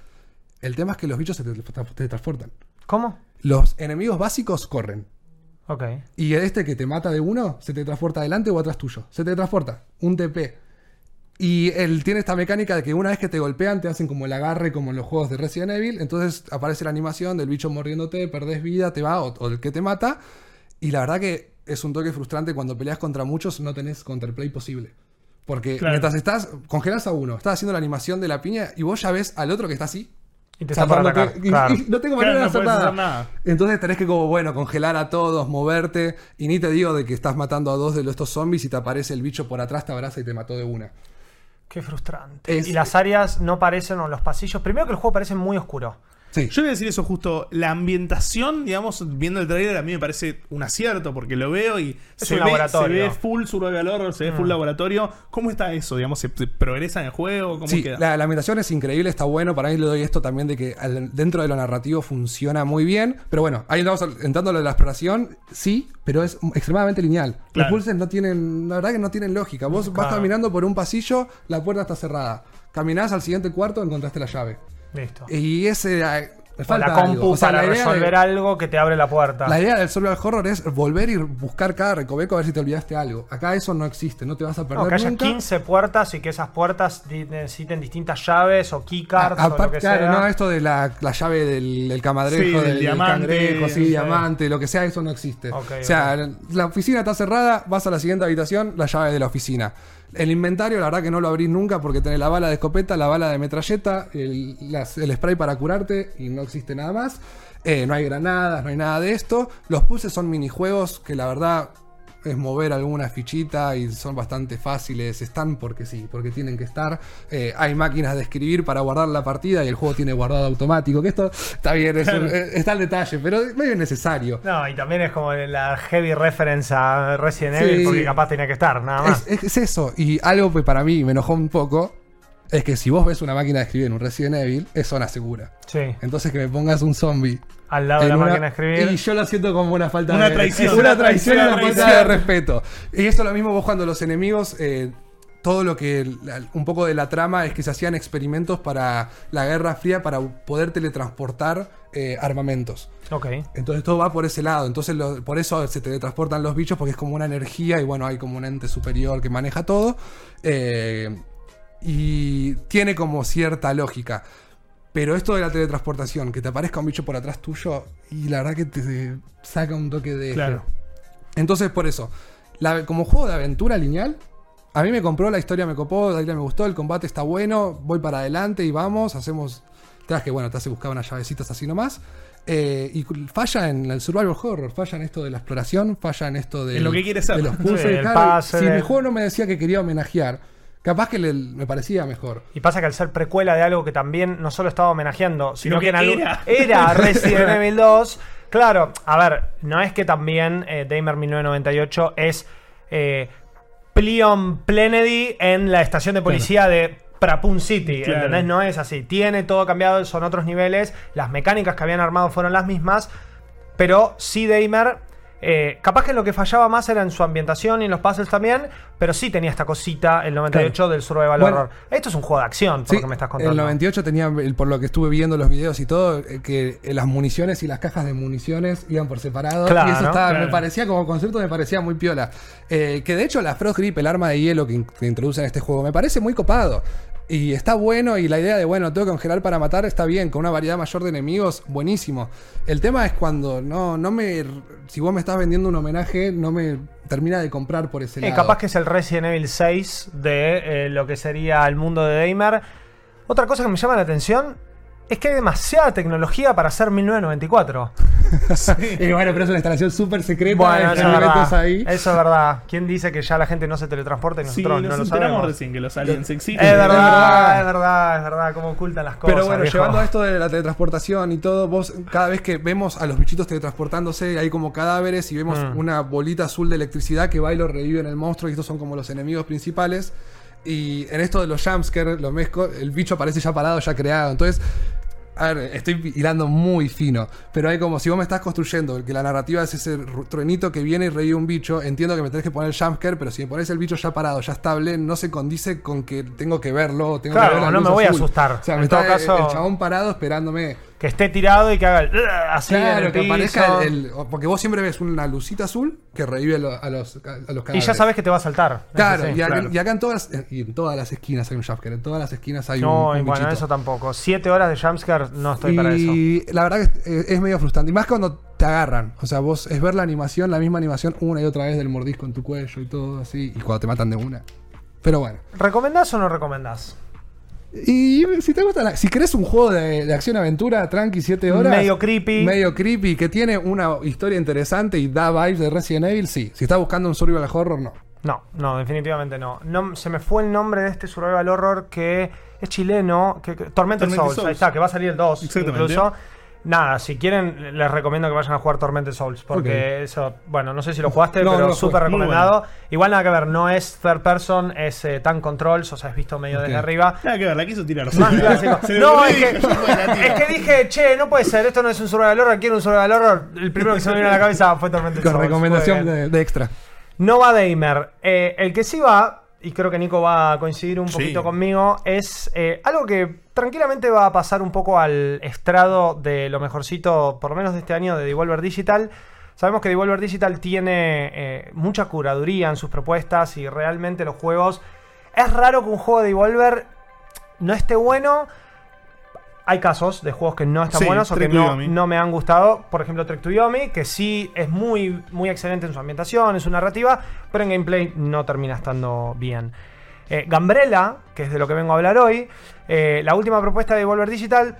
El tema es que los bichos se te- transportan. ¿Cómo? Los enemigos básicos corren. Ok. Y este que te mata de uno, se te transporta adelante o atrás tuyo. Se te transporta. Un TP. Y él tiene esta mecánica de que una vez que te golpean, te hacen como el agarre, como en los juegos de Resident Evil. Entonces aparece la animación del bicho mordiéndote, perdés vida, te va, o, o el que te mata. Y la verdad que es un toque frustrante cuando peleas contra muchos, no tenés counterplay posible. Porque Claro. mientras estás, congelas a uno, estás haciendo la animación de la piña y vos ya ves al otro que está así. Y te está para saltándote, atacar, y- claro. y no tengo Claro, manera de hacer nada. hacer nada. Entonces tenés que como, bueno, congelar a todos, moverte. Y ni te digo de que estás matando a dos de estos zombies y te aparece el bicho por atrás, te abraza y te mató de una. Qué frustrante. Es- y las áreas no parecen, o los pasillos. Primero que el juego parece muy oscuro. Sí. Yo voy a decir eso justo. La ambientación, digamos, viendo el trailer, a mí me parece un acierto porque lo veo y Es se, un ve, laboratorio. se ve full survival horror, se ve full laboratorio. ¿Cómo está eso? Digamos, ¿se, se progresa en el juego? ¿Cómo Sí, queda? la, la ambientación es increíble, está bueno. Para mí le doy esto también de que al- dentro de lo narrativo funciona muy bien. Pero bueno, ahí estamos entrando a lo de la exploración, sí, pero es extremadamente lineal. Claro. Los pulses no tienen, la verdad que no tienen lógica. Vos vas caminando por un pasillo, la puerta está cerrada. Caminás al siguiente cuarto, encontraste la llave. Listo. Y ese... eh, me falta la compu algo. O sea, para la idea de- resolver algo que te abre la puerta. La idea del survival horror es volver y buscar cada recoveco a ver si te olvidaste algo. Acá eso no existe, no te vas a perder No, que haya nunca. 15 puertas y que esas puertas necesiten distintas llaves o keycards A- o lo aparte, que claro, sea. no, esto de la, la llave del, del camadrejo, Sí, del del, diamante, cangrejo, sí, diamante, lo que sea, eso no existe. Ok, o sea, la oficina está cerrada, vas a la siguiente habitación, la llave de la oficina. El inventario, la verdad que no lo abrís nunca porque tenés la bala de escopeta, la bala de metralleta, el, spray para curarte y no existe nada más. Eh, no hay granadas, no hay nada de esto. Los puzzles son minijuegos que la verdad es mover alguna fichita y son bastante fáciles. Están porque sí, porque tienen que estar. Eh, hay máquinas de escribir para guardar la partida y el juego tiene guardado automático. Que esto está bien, es un- eh, está el detalle, pero es medio innecesario. No, y también es como la heavy reference a Resident Sí. Evil porque capaz tenía que estar, nada más. Es, es eso. Y algo que para mí me enojó un poco es que si vos ves una máquina de escribir en un Resident Evil, es zona segura. Sí. Entonces que me pongas un zombie. Al lado de la una- máquina de escribir. Y yo lo siento como una falta Una de traición. Una Una traición y una falta de respeto. Y esto es lo mismo vos cuando los enemigos. eh, todo lo que. un poco de la trama es que se hacían experimentos para la Guerra Fría para poder teletransportar eh, armamentos. Ok. Entonces todo va por ese lado. Entonces lo- por eso se teletransportan los bichos porque es como una energía y bueno, hay como un ente superior que maneja todo. Eh, y tiene como cierta lógica. Pero esto de la teletransportación, que te aparezca un bicho por atrás tuyo y la verdad que te saca un toque de... Claro. Entonces por eso, la- como juego de aventura lineal, a mí me compró, la historia me copó, la historia me gustó, el combate está bueno, voy para adelante y vamos, hacemos... Te das que, bueno, te hace buscar unas llavecitas así nomás. Eh, y falla en el survival horror, falla en esto de la exploración, falla en esto de, En lo que quiere ser. de los puzzles. claro, si el- juego no me decía que quería homenajear, capaz que le- me parecía mejor. Y pasa que al ser precuela de algo que también no solo estaba homenajeando, sino Sino que, que en algo- era. era Resident Evil 2. Claro, a ver, no es que también eh, Damer 1998 es eh, Pleon Plenedy en la estación de policía de Prapun City, Claro. ¿entendés? No es así. Tiene todo cambiado, son otros niveles, las mecánicas que habían armado fueron las mismas, pero sí Damer... eh, capaz que lo que fallaba más era en su ambientación y en los puzzles también, pero sí tenía esta cosita, el 98 del Survival Bueno. Horror. Esto es un juego de acción, por Sí, lo que me estás contando. el 98 tenía, por lo que estuve viendo los videos y todo, eh, que eh, las municiones y las cajas de municiones iban por separado. Claro, y eso estaba, claro. me parecía como concepto, me parecía muy piola. Eh, que de hecho la Frost Grip, el arma de hielo que, in- que introducen en este juego, me parece muy copado. Y está bueno, y la idea de, bueno, tengo que congelar para matar está bien, con una variedad mayor de enemigos, buenísimo. El tema es cuando no, no me. Si vos me estás vendiendo un homenaje, no me termina de comprar por ese Eh, lado. capaz que es el Resident Evil 6 de eh, lo que sería el mundo de Damer. Otra cosa que me llama la atención es que hay demasiada tecnología para hacer 1994. Y bueno, pero es una instalación súper secreta. Bueno, eso es verdad. ahí. Eso es verdad. ¿Quién dice que ya la gente no se teletransporta y Sí, nosotros nos no lo sabemos? recién que los aliens existen. Es verdad, verdad. es verdad, es verdad, cómo ocultan las cosas. Pero bueno, viejo. llevando a esto de la teletransportación y todo, vos cada vez que vemos a los bichitos teletransportándose, hay como cadáveres y vemos Mm. una bolita azul de electricidad que va y lo revive en el monstruo y estos son como los enemigos principales. Y en esto de los jumpscares, los mezco, el bicho aparece ya parado, ya creado. Entonces, a ver, estoy hilando muy fino, pero hay como si vos me estás construyendo, que la narrativa es ese ru- truenito que viene y revive un bicho, entiendo que me tenés que poner el jumpscare, pero si me pones el bicho ya parado, ya estable, no se condice con que tengo que verlo, tengo Claro, que ver la no luz me voy a asustar. O sea, En me todo está caso- el chabón parado esperándome. Que esté tirado y que haga el, así en claro, el que piso. aparezca el, el- Porque vos siempre ves una lucita azul que revive lo- a los, a los Y ya cadáveres. sabes que te va a saltar. Claro, sí. y, acá, claro. y acá en todas, las- y en todas las esquinas hay un jumpscare, en todas las esquinas hay No, un, y un bueno, bichito. eso tampoco. Siete horas de jumpscare, no estoy para eso. Y la verdad que es, es medio frustrante. Y más cuando te agarran. O sea, vos es ver la animación, la misma animación una y otra vez del mordisco en tu cuello y todo así. Y cuando te matan de una. Pero bueno. ¿Recomendás o no recomendás? Y si te gusta, la- si querés un juego de, de acción-aventura, tranqui, 7 horas. Medio creepy. Medio creepy, que tiene una historia interesante y da vibes de Resident Evil, sí. Si estás buscando un survival horror, no. No, no, definitivamente no. no. Se me fue el nombre de este survival horror que es chileno. Que, que- Tormented, Tormented Souls, Souls. ahí está, que va a salir el 2 Exactamente. incluso. Nada, si quieren, les recomiendo que vayan a jugar Tormented Souls. Porque eso, bueno, no sé si lo jugaste, No, no pero lo súper recomendado. Igual nada que ver, no es third person, es eh, tank controls, o sea, es visto medio desde arriba. Nada que ver, la quiso tirar. Más clásico. No, es que, dijo, "Yo voy a la es tira". que dije, che, no puede ser, esto no es un survival horror, quiero un survival horror. El primero que se me vino a la cabeza fue Tormented Con Souls. recomendación Muy bien. de, de extra. No va Damer. Eh, el que sí va, y creo que Nico va a coincidir un Sí. poquito conmigo, es eh, algo que tranquilamente va a pasar un poco al estrado de lo mejorcito, por lo menos de este año, de Devolver Digital. Sabemos que Devolver Digital tiene eh, mucha curaduría en sus propuestas y realmente los juegos... Es raro que un juego de Devolver no esté bueno. Hay casos de juegos que no están Sí, buenos o que no, no me han gustado. Por ejemplo, Trek to Yomi, que sí es muy, muy excelente en su ambientación, en su narrativa, pero en gameplay no termina estando bien. Eh, Gambrella, que es de lo que vengo a hablar hoy, eh, la última propuesta de Devolver Digital,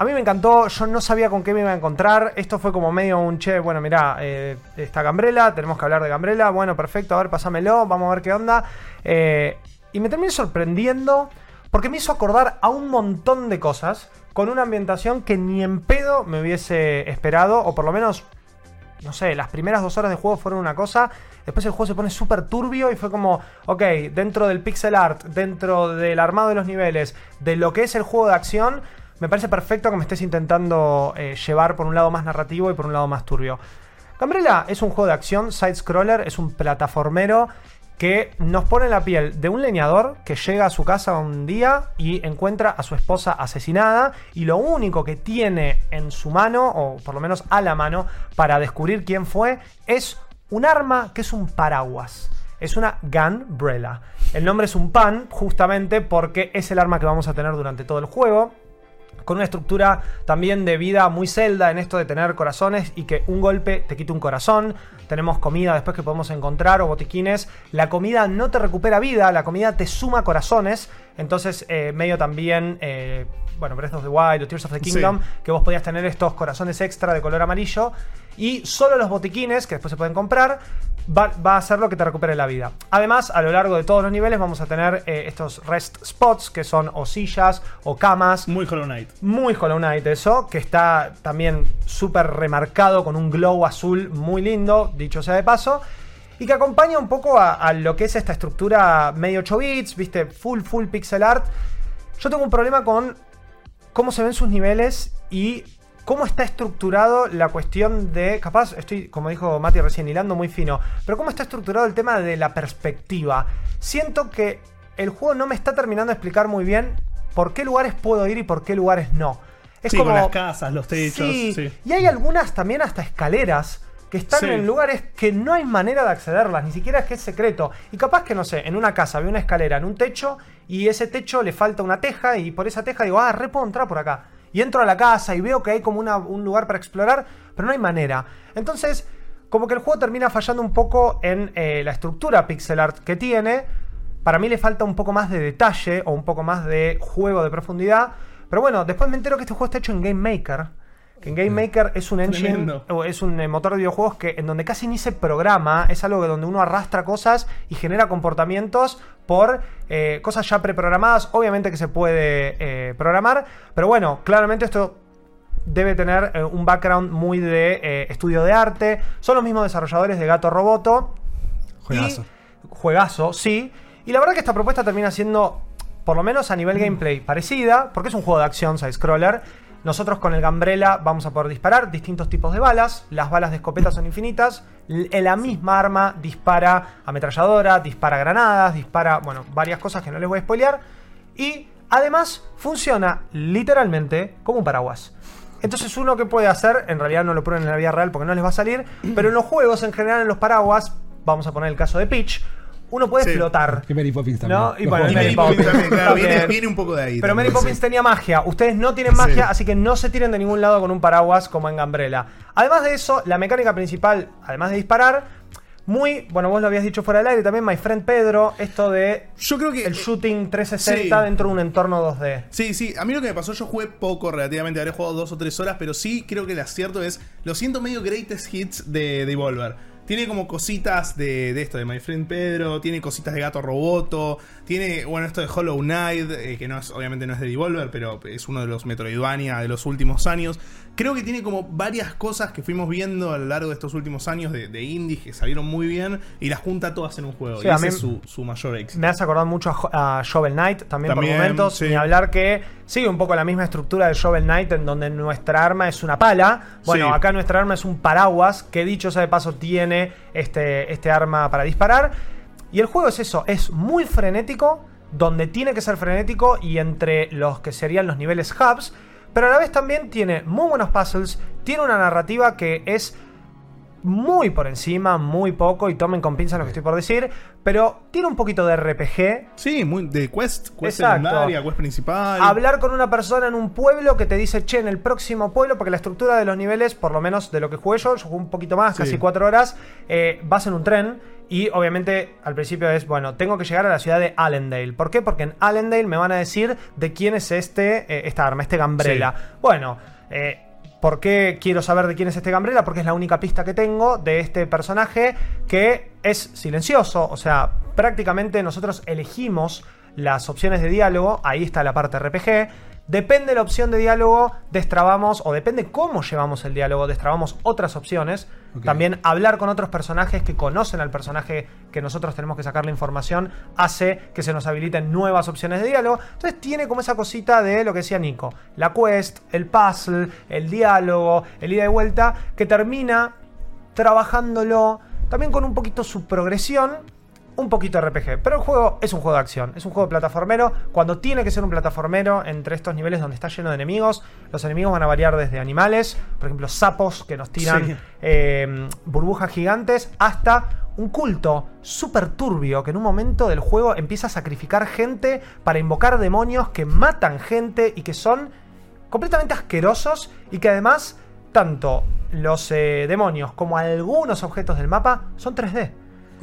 a mí me encantó, yo no sabía con qué me iba a encontrar. Esto fue como medio un che, bueno, mirá, eh, está Gambrella, tenemos que hablar de Gambrella, bueno, perfecto, a ver, pasámelo, vamos a ver qué onda. Eh, y me terminé sorprendiendo porque me hizo acordar a un montón de cosas con una ambientación que ni en pedo me hubiese esperado, o por lo menos no sé, las primeras dos horas de juego fueron una cosa, después el juego se pone súper turbio y fue como, ok, dentro del pixel art, dentro del armado de los niveles, de lo que es el juego de acción, me parece perfecto que me estés intentando eh, llevar por un lado más narrativo y por un lado más turbio. Gambrella es un juego de acción, side-scroller, es un plataformero que nos pone la piel de un leñador que llega a su casa un día y encuentra a su esposa asesinada y lo único que tiene en su mano, o por lo menos a la mano, para descubrir quién fue, es un arma que es un paraguas. Es una gunbrella. El nombre es un pan justamente porque es el arma que vamos a tener durante todo el juego con una estructura también de vida muy celda en esto de tener corazones y que un golpe te quite un corazón. Tenemos comida después que podemos encontrar o botiquines. La comida no te recupera vida, la comida te suma corazones. Entonces, eh, medio también, eh, bueno, Breath of the Wild o Tears of the Sí. Kingdom, que vos podías tener estos corazones extra de color amarillo. Y solo los botiquines, que después se pueden comprar, va, va a ser lo que te recupere la vida. Además, a lo largo de todos los niveles vamos a tener eh, estos rest spots, que son o sillas o camas. Muy Hollow Knight. Muy Hollow Knight eso, que está también súper remarcado con un glow azul muy lindo, dicho sea de paso. Y que acompaña un poco a, a lo que es esta estructura medio 8 bits, viste, full, full pixel art. Yo tengo un problema con cómo se ven sus niveles y cómo está estructurado la cuestión de. Capaz, estoy, como dijo Mati recién, hilando muy fino. Pero cómo está estructurado el tema de la perspectiva. Siento que el juego no me está terminando de explicar muy bien por qué lugares puedo ir y por qué lugares no. Es sí, como. con las casas, los techos. Sí, Sí. y hay algunas también hasta escaleras que están Sí. en lugares que no hay manera de accederlas, ni siquiera es que es secreto. Y capaz que, no sé, en una casa veo una escalera en un techo y ese techo le falta una teja y por esa teja digo, ah, re puedo entrar por acá. Y entro a la casa y veo que hay como un lugar para explorar, pero no hay manera. Entonces, como que el juego termina fallando un poco en eh, la estructura pixel art que tiene. Para mí le falta un poco más de detalle o un poco más de juego de profundidad. Pero bueno, después me entero que este juego está hecho en Game Maker. Que en Game Maker es un engine, Tremendo. o es un eh, motor de videojuegos que en donde casi ni se programa, es algo donde uno arrastra cosas y genera comportamientos por eh, cosas ya preprogramadas. Obviamente que se puede eh, programar, pero bueno, claramente esto debe tener eh, un background muy de estudio de arte. Son los mismos desarrolladores de Gato Roboto. Juegazo. Y- juegazo, sí. Y la verdad que esta propuesta termina siendo, por lo menos a nivel gameplay, parecida, porque es un juego de acción side-scroller. Nosotros con el Gambrella vamos a poder disparar distintos tipos de balas. Las balas de escopeta son infinitas. L- La misma arma dispara ametralladora, dispara granadas, dispara, bueno, varias cosas que no les voy a spoilear. Y además funciona literalmente como un paraguas. Entonces uno que puede hacer, en realidad no lo prueben en la vida real porque no les va a salir, pero en los juegos en general en los paraguas, vamos a poner el caso de Peach, uno puede Sí. flotar. Y Mary Poppins también. ¿No? Y Los bueno, juegos Y Mary Mary de- Poppins. Poppins también, claro, viene, También. viene un poco de ahí. Pero Mary también, Poppins sí. tenía magia. Ustedes no tienen magia, Sí. así que no se tiren de ningún lado con un paraguas como en Gambrella. Además de eso, la mecánica principal, además de disparar, Muy, bueno, vos lo habías dicho fuera del aire también, My Friend Pedro, esto de Yo creo que. el shooting 360 Sí. dentro de un entorno 2D. Sí, sí, a mí lo que me pasó, yo jugué poco relativamente, habré jugado dos o tres horas, pero sí creo que el acierto es, lo siento medio greatest hits de Devolver. Tiene como cositas de, de esto, de My Friend Pedro, tiene cositas de Gato Roboto, tiene, bueno, esto de Hollow Knight, eh, que no es, obviamente no es de Devolver, pero es uno de los Metroidvania de los últimos años. Creo que tiene como varias cosas que fuimos viendo a lo largo de estos últimos años de, de indies que salieron muy bien y las junta todas en un juego. Sí, y ese es su, su mayor éxito. Me has acordado mucho a, Shovel Knight también, También, por momentos. sí. Ni hablar que sigue un poco la misma estructura de Shovel Knight, en donde nuestra arma es una pala. Bueno, acá nuestra arma es un paraguas, que dicho sea de paso tiene este, este arma para disparar. Y el juego es eso, es muy frenético, donde tiene que ser frenético y entre los que serían los niveles hubs. Pero a la vez también tiene muy buenos puzzles, tiene una narrativa que es muy por encima, muy poco, y tomen con pinzas lo que estoy por decir, pero tiene un poquito de RPG. Sí, muy de quest, quest Exacto. secundaria, quest principal. Hablar con una persona en un pueblo que te dice, che, en el próximo pueblo, porque la estructura de los niveles, por lo menos de lo que jugué yo, yo jugué un poquito más, Sí. casi cuatro horas, eh, vas en un tren y obviamente al principio es, bueno, tengo que llegar a la ciudad de Allendale. ¿Por qué? Porque en Allendale me van a decir de quién es este, eh, esta arma, este Gambrela. Bueno, eh, ¿Por qué quiero saber de quién es este Gambrela? Porque es la única pista que tengo de este personaje que es silencioso. O sea, prácticamente nosotros elegimos las opciones de diálogo. Ahí está la parte RPG. Depende de la opción de diálogo, destrabamos, o depende cómo llevamos el diálogo, destrabamos otras opciones. También hablar con otros personajes que conocen al personaje que nosotros tenemos que sacar la información hace que se nos habiliten nuevas opciones de diálogo. Entonces tiene como esa cosita de lo que decía Nico, la quest, el puzzle, el diálogo, el ida y vuelta, que termina trabajándolo también con un poquito su progresión, un poquito RPG. Pero el juego es un juego de acción, es un juego de plataformero. Cuando tiene que ser un plataformero entre estos niveles donde está lleno de enemigos, los enemigos van a variar desde animales, por ejemplo, sapos que nos tiran Sí. eh, burbujas gigantes, hasta un culto súper turbio que en un momento del juego empieza a sacrificar gente para invocar demonios que matan gente y que son completamente asquerosos y que además tanto los eh, demonios como algunos objetos del mapa son 3D.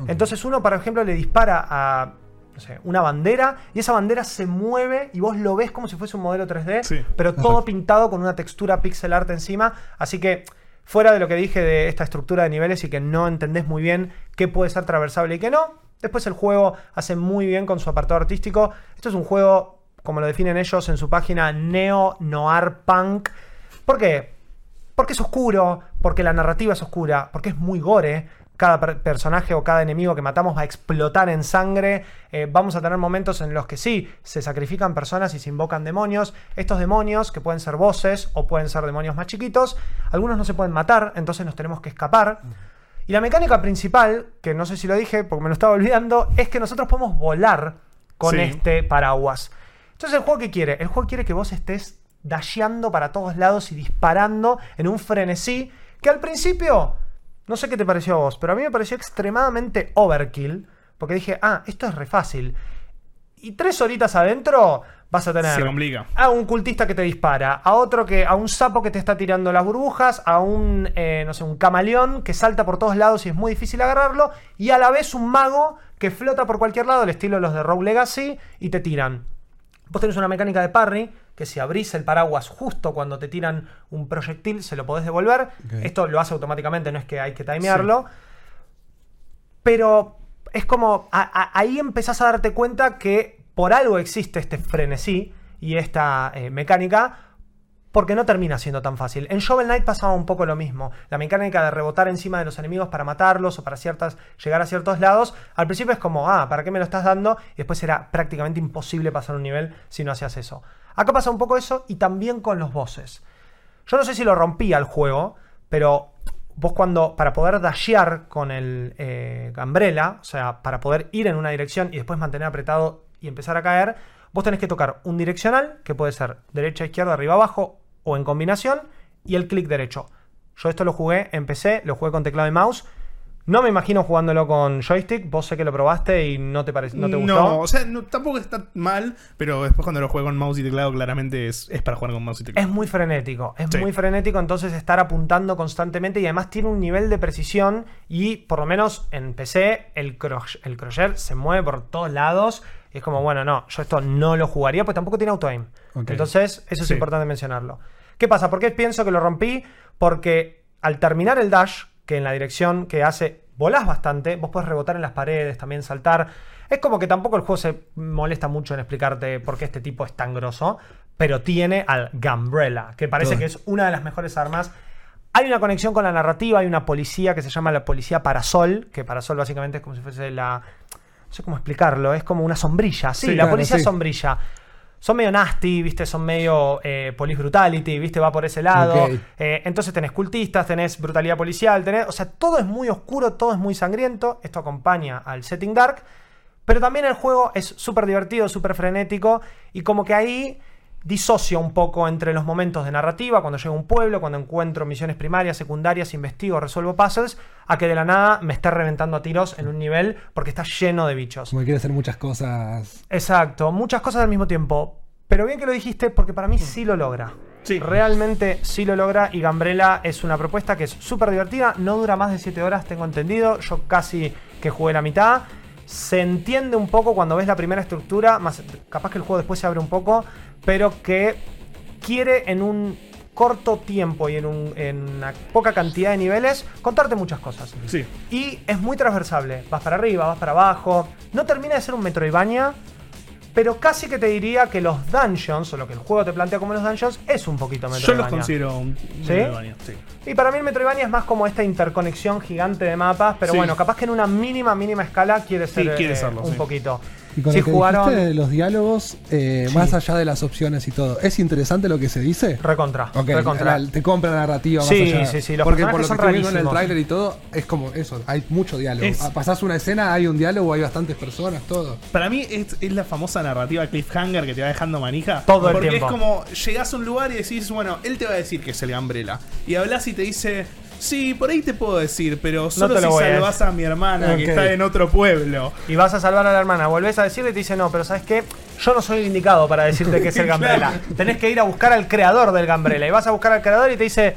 Entonces uno, por ejemplo, le dispara a no sé, una bandera y esa bandera se mueve y vos lo ves como si fuese un modelo 3D, Sí. pero todo pintado con una textura pixel art encima. Así que, fuera de lo que dije de esta estructura de niveles y que no entendés muy bien qué puede ser traversable y qué no, después el juego hace muy bien con su apartado artístico. Esto es un juego, como lo definen ellos en su página, neo noir punk. ¿Por qué? Porque es oscuro, porque la narrativa es oscura, porque es muy gore. Cada per- personaje o cada enemigo que matamos va a explotar en sangre. Eh, vamos a tener momentos en los que sí, se sacrifican personas y se invocan demonios. Estos demonios, que pueden ser voces o pueden ser demonios más chiquitos, algunos no se pueden matar, entonces nos tenemos que escapar. Y la mecánica principal, que no sé si lo dije porque me lo estaba olvidando, es que nosotros podemos volar con Sí. este paraguas. Entonces, ¿el juego qué quiere? El juego quiere que vos estés dasheando para todos lados y disparando en un frenesí que al principio, no sé qué te pareció a vos, pero a mí me pareció extremadamente overkill, porque dije, ah, esto es re fácil. Y tres horitas adentro vas a tener Se complica. a un cultista que te dispara, a otro que, a un sapo que te está tirando las burbujas, a un, eh, no sé, un camaleón que salta por todos lados y es muy difícil agarrarlo, y a la vez un mago que flota por cualquier lado, al estilo de los de Rogue Legacy, y te tiran. Vos tenés una mecánica de parry, que si abrís el paraguas justo cuando te tiran un proyectil, se lo podés devolver. Esto lo hace automáticamente, no es que hay que timearlo. Pero es como. a- a- ahí empezás a darte cuenta que por algo existe este frenesí y esta eh, mecánica. Porque no termina siendo tan fácil. En Shovel Knight pasaba un poco lo mismo. La mecánica de rebotar encima de los enemigos para matarlos o para ciertas, llegar a ciertos lados. Al principio es como, ah, ¿para qué me lo estás dando? Y después era prácticamente imposible pasar un nivel si no hacías eso. Acá pasa un poco eso y también con los bosses. Yo no sé si lo rompía el juego, pero vos cuando, para poder dashear con el eh, o sea, para poder ir en una dirección y después mantener apretado y empezar a caer, vos tenés que tocar un direccional, que puede ser derecha, izquierda, arriba, abajo, o en combinación, y el clic derecho. Yo esto lo jugué en PC, lo jugué con teclado y mouse. No me imagino jugándolo con joystick. Vos sé que lo probaste y no te no te gustó. No, o sea, no- tampoco está mal, pero después cuando lo juego con mouse y teclado, claramente es, es para jugar con mouse y teclado. Es muy frenético, es Sí. muy frenético, entonces estar apuntando constantemente y además tiene un nivel de precisión y por lo menos en PC el, cro- el crochet se mueve por todos lados es como, bueno, no, yo esto no lo jugaría, pues tampoco tiene auto-aim. Entonces, eso es Sí. importante mencionarlo. ¿Qué pasa? ¿Por qué pienso que lo rompí? Porque al terminar el dash, que en la dirección que hace volás bastante, vos podés rebotar en las paredes, también saltar. Es como que tampoco el juego se molesta mucho en explicarte por qué este tipo es tan grosso, pero tiene al Gambrella, que parece que es una de las mejores armas. Hay una conexión con la narrativa, hay una policía que se llama la policía Parasol, que Parasol básicamente es como si fuese la... No sé cómo explicarlo, es como una sombrilla. Sí, Sí, la claro, policía sí. sombrilla. Son medio nasty, ¿viste? Son medio eh, police brutality, ¿viste? Va por ese lado. Eh, entonces tenés cultistas, tenés brutalidad policial, tenés. O sea, todo es muy oscuro, todo es muy sangriento. Esto acompaña al setting dark. Pero también el juego es súper divertido, súper frenético. Y como que ahí disocio un poco entre los momentos de narrativa, cuando llego a un pueblo, cuando encuentro misiones primarias, secundarias, investigo, resuelvo puzzles, a que de la nada me esté reventando a tiros en un nivel porque está lleno de bichos. Como que quiere hacer muchas cosas. Exacto, muchas cosas al mismo tiempo. Pero bien que lo dijiste porque para mí sí lo logra. Sí. Realmente sí lo logra y Gambrella es una propuesta que es súper divertida, no dura más de 7 horas, tengo entendido, yo casi que jugué la mitad. Se entiende un poco cuando ves la primera estructura, más capaz que el juego después se abre un poco, pero que quiere en un corto tiempo y en, un- en una poca cantidad de niveles contarte muchas cosas. Sí. Y es muy transversable. Vas para arriba, vas para abajo. No termina de ser un Metroidvania, pero casi que te diría que los dungeons, o lo que el juego te plantea como los dungeons, es un poquito Yo Metroidvania. los considero un. Metroidvania, sí. Y para mí el Metroidvania es más como esta interconexión gigante de mapas, pero Sí. bueno, capaz que en una mínima, mínima escala quiere ser Sí, quiere eh, serlo, un sí. poquito. Y con Si lo que jugaron... dijiste de los diálogos, eh, Sí. más allá de las opciones y todo, ¿es interesante lo que se dice? Recontra. Recontra. la- te compra la narrativa más Sí, allá. sí, sí, los Porque por lo que estoy viendo en el tráiler y todo, es como eso, hay mucho diálogo. Es- Ah, Pasás una escena, hay un diálogo, hay bastantes personas, todo. Para mí es, es la famosa narrativa cliffhanger que te va dejando manija. Todo el porque tiempo. es como llegás a un lugar y decís, bueno, él te va a decir que es el Gambrela. Y hablas y te dice, sí, por ahí te puedo decir, pero solo te lo si voy a salvás a mi hermana Ok. que está en otro pueblo. Y vas a salvar a la hermana, volvés a decirle y te dice, no, pero ¿sabes qué? Yo no soy el indicado para decirte que es el Gambrela. Tenés que ir a buscar al creador del Gambrela. Y vas a buscar al creador y te dice,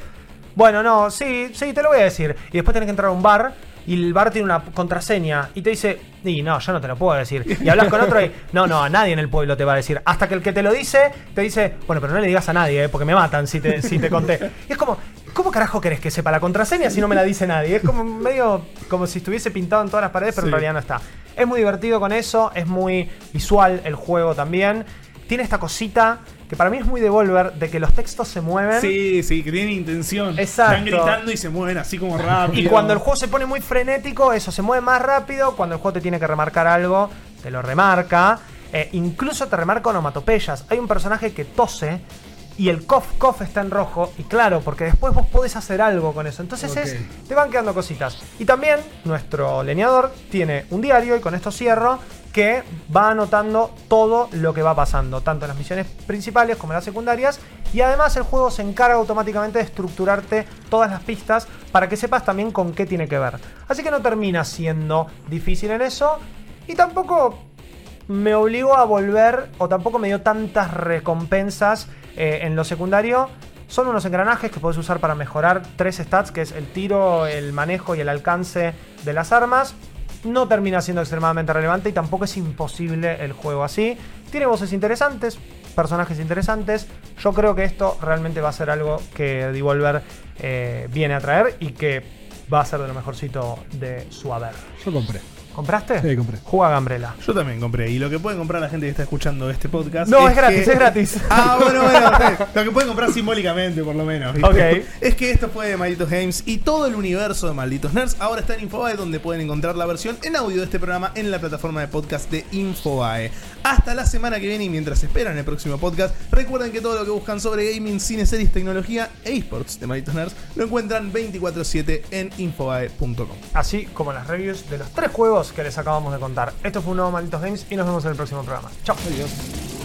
bueno, no, sí, sí, te lo voy a decir. Y después tenés que entrar a un bar y el bar tiene una contraseña y te dice, y no, yo no te lo puedo decir. Y hablas con otro y, no, no, a nadie en el pueblo te va a decir. Hasta que el que te lo dice, te dice, bueno, pero no le digas a nadie, eh, porque me matan si te, si te conté. Y es como, ¿cómo carajo querés que sepa la contraseña si no me la dice nadie? Es como medio como si estuviese pintado en todas las paredes, pero en Sí. realidad no está. Es muy divertido con eso, es muy visual el juego también. Tiene esta cosita que para mí es muy Devolver, de que los textos se mueven. Sí, sí, que tienen intención. Exacto. Están gritando y se mueven así como rápido. Y cuando el juego se pone muy frenético, eso se mueve más rápido. Cuando el juego te tiene que remarcar algo, te lo remarca. Eh, incluso te remarca onomatopeyas. Hay un personaje que tose y el cough cough está en rojo. Y claro, porque después vos podés hacer algo con eso. Entonces es, te van quedando cositas. Y también nuestro leñador tiene un diario, y con esto cierro, que va anotando todo lo que va pasando, tanto en las misiones principales como en las secundarias. Y además el juego se encarga automáticamente de estructurarte todas las pistas para que sepas también con qué tiene que ver. Así que no termina siendo difícil en eso. Y tampoco me obligó a volver, o tampoco me dio tantas recompensas eh, en lo secundario. Son unos engranajes que puedes usar para mejorar tres stats, que es el tiro, el manejo y el alcance de las armas. No termina siendo extremadamente relevante y tampoco es imposible el juego así. Tiene voces interesantes, personajes interesantes. Yo creo que esto realmente va a ser algo que Devolver eh, viene a traer y que va a ser de lo mejorcito de su haber. Yo compré. ¿Compraste? Sí, compré. Juega Gambrela. Yo también compré. Y lo que pueden comprar la gente que está escuchando este podcast. No, es gratis, que- es gratis. Ah, bueno, bueno. ok. Lo que pueden comprar simbólicamente, por lo menos. ¿viste? Ok. Es que esto fue de Malditos Games y todo el universo de Malditos Nerds ahora está en Infobae, donde pueden encontrar la versión en audio de este programa en la plataforma de podcast de Infobae. Hasta la semana que viene y mientras esperan el próximo podcast, recuerden que todo lo que buscan sobre gaming, cine, series, tecnología e esports de Malditos Nerds lo encuentran 24-7 en infobae.com. así como las reviews de los tres juegos que les acabamos de contar. Esto fue un nuevo Malditos Games y nos vemos en el próximo programa. Chao. Adiós.